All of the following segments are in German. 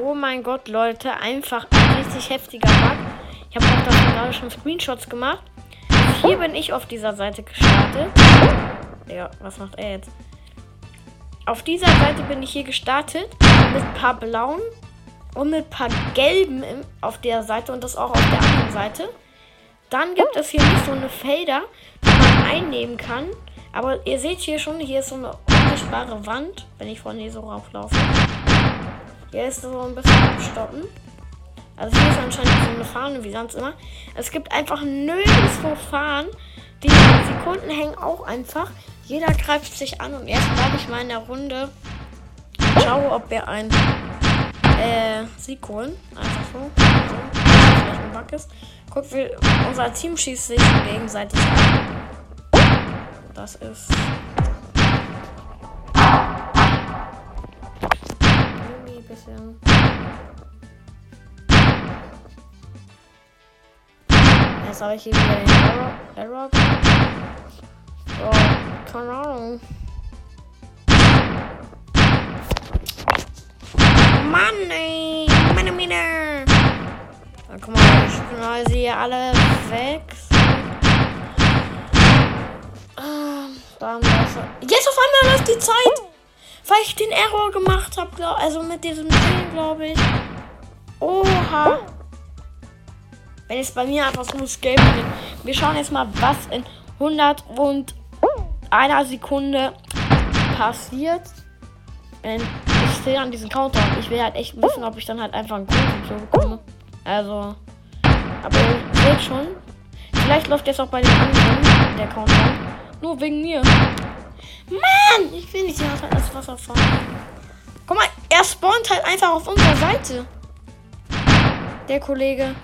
Oh mein Gott, Leute, einfach ein richtig heftiger Bug. Ich habe auch davon gerade schon Screenshots gemacht. Hier bin ich auf dieser Seite gestartet. Ja, was macht er jetzt? Auf dieser Seite bin ich hier gestartet mit ein paar blauen und mit ein paar gelben auf der Seite und das auch auf der anderen Seite. Dann gibt es hier nicht so eine Felder, die man einnehmen kann. Aber ihr seht hier schon, hier ist so eine unsichtbare Wand, wenn ich von hier so rauflaufe. Hier ist so ein bisschen abstoppen. Also hier ist anscheinend so eine Fahne, wie sonst immer. Es gibt einfach nirgendwo Fahnen. Die Sekunden hängen auch einfach. Jeder greift sich an und erst bleibe ich mal in der Runde. Schaue, ob wir ein äh, Sieg holen. Einfach so. Vielleicht ein Bug ist. Guck, wir, unser Team schießt sich gegenseitig an. Das ist. Bisschen. Jetzt habe ich hier wieder den Error. Error. Oh, keine Ahnung. Mann, ey. Meine Mine. Na, guck mal, ich knall sie hier alle weg. Ah, dann Jetzt auf einmal läuft die Zeit. Weil ich den Error gemacht habe. Also mit diesem Ding, glaube ich. Oha. Wenn es bei mir einfach so ein Game geht. Wir schauen jetzt mal, was in 100 und einer Sekunde passiert. Wenn ich sehe an diesen Counter. Ich will halt echt wissen, ob ich dann halt einfach einen Code bekomme. Also. Aber ihr seht schon. Vielleicht läuft jetzt auch bei den anderen der Countdown. Nur wegen mir. Mann! Ich will nicht halt das Wasser fahren. Guck mal, er spawnt halt einfach auf unserer Seite. Der Kollege.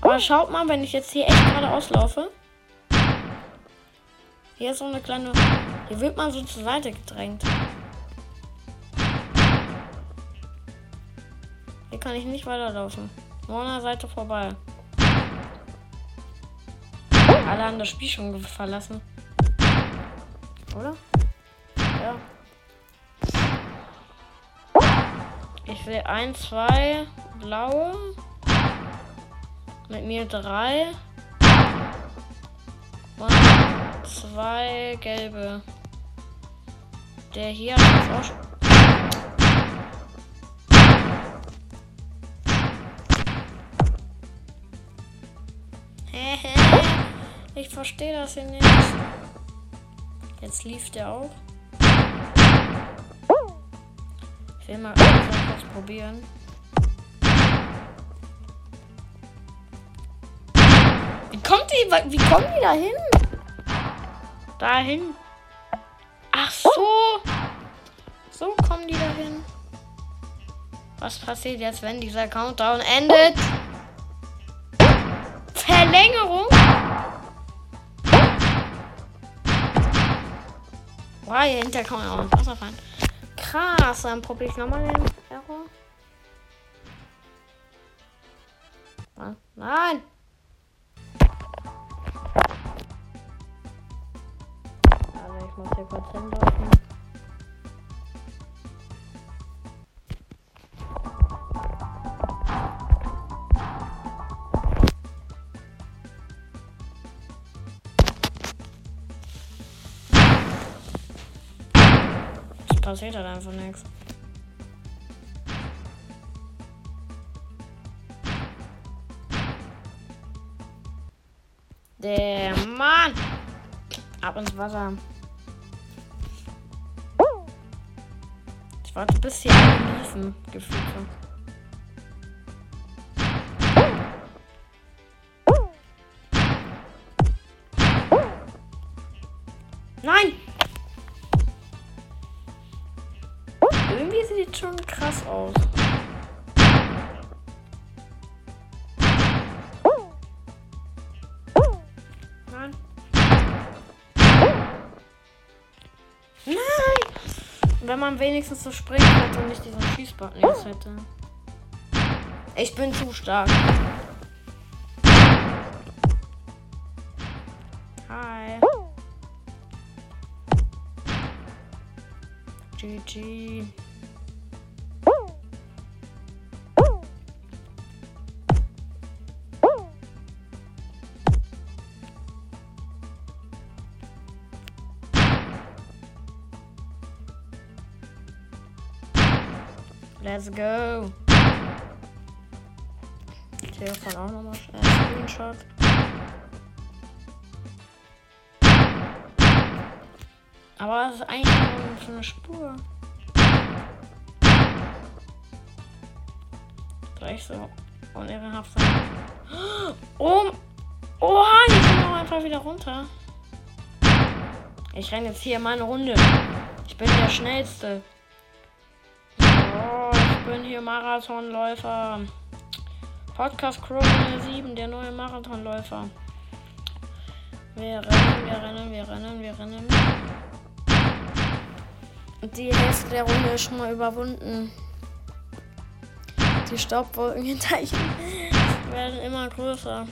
Aber schaut mal, wenn ich jetzt hier echt gerade auslaufe. Hier ist so eine kleine. Hier wird man so zur Seite gedrängt. Hier kann ich nicht weiterlaufen. Nur an der Seite vorbei. Alle haben das Spiel schon verlassen. Oder? Ja. Ich will ein, zwei blaue. Mit mir drei. Und zwei gelbe. Der hier hat auch schon. Ich verstehe das hier nicht. Jetzt lief der auch. Ich will mal kurz probieren. Wie kommt die? Wie kommen die da hin? Dahin. Ach so. So kommen die dahin. Was passiert jetzt, wenn dieser Countdown endet? Verlängerung? Boah, hier hinter kann man auch noch Wasser fahren. Krass, dann probiere ich nochmal den Error. Nein! Also ich muss hier kurz hinlaufen. Passiert halt einfach nichts. Der Mann! Ab ins Wasser. Ich warte bis hier alle liefen, gefühlt. Nein! Sieht schon krass aus. Nein. Nein! Wenn man wenigstens so springen hätte und nicht diesen Schießbutton jetzt hätte. Ich bin zu stark. Hi. GG. Let's go. Telefon auch nochmal schnell. Screenshot. Aber das ist eigentlich nur so eine Spur. Gleich so unehrenhaft sein. Oh! Oha, ich bin noch einfach wieder runter. Ich renne jetzt hier meine Runde. Ich bin der Schnellste. Oh, bin hier Marathonläufer. Podcast Crow 7, der neue Marathonläufer. Wir rennen, wir rennen, wir rennen, wir rennen. Die Hälfte der Runde ist schon mal überwunden. Die Staubwolken hinter ihm werden immer größer.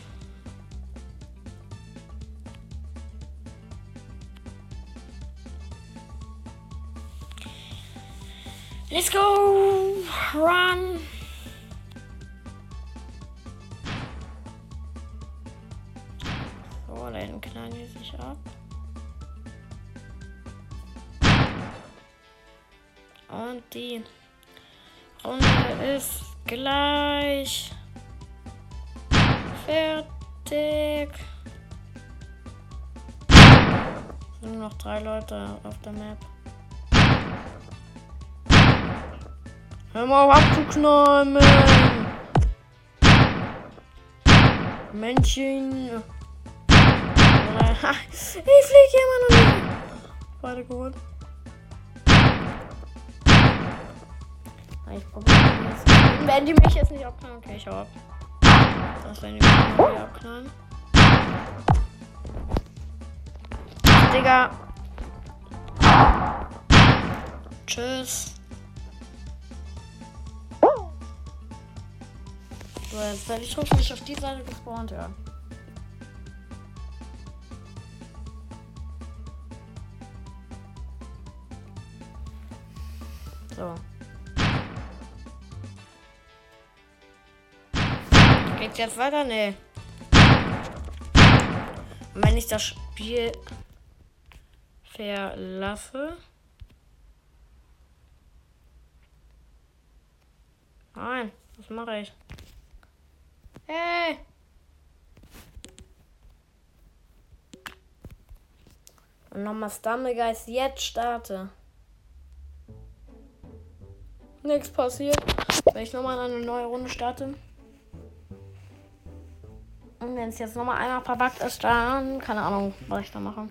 Let's go! Run! So, dann knallen die sich ab. Und die Runde ist gleich fertig. Nur noch drei Leute auf der Map. Hör mal auf abzuknallen, Mann. Männchen. Ich fliege hier immer noch nicht. Beide geholt. Ich probiere jetzt. Wenn die mich jetzt nicht abknallen, okay, ich hau ab. Das werden die mich wieder abknallen. Digga. Tschüss. Jetzt werde ich hoffentlich auf die Seite gespawnt, ja. So. Geht's jetzt weiter? Nee. Und wenn ich das Spiel verlasse. Nein, was mache ich? Hey! Und nochmal Stammegeist jetzt starte. Nichts passiert. Wenn ich nochmal eine neue Runde starte. Und wenn es jetzt nochmal einmal verbuggt ist, dann keine Ahnung, was ich da mache.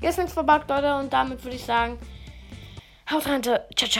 Jetzt es verbuggt, Leute, und damit würde ich sagen, haut rein, ciao, ciao.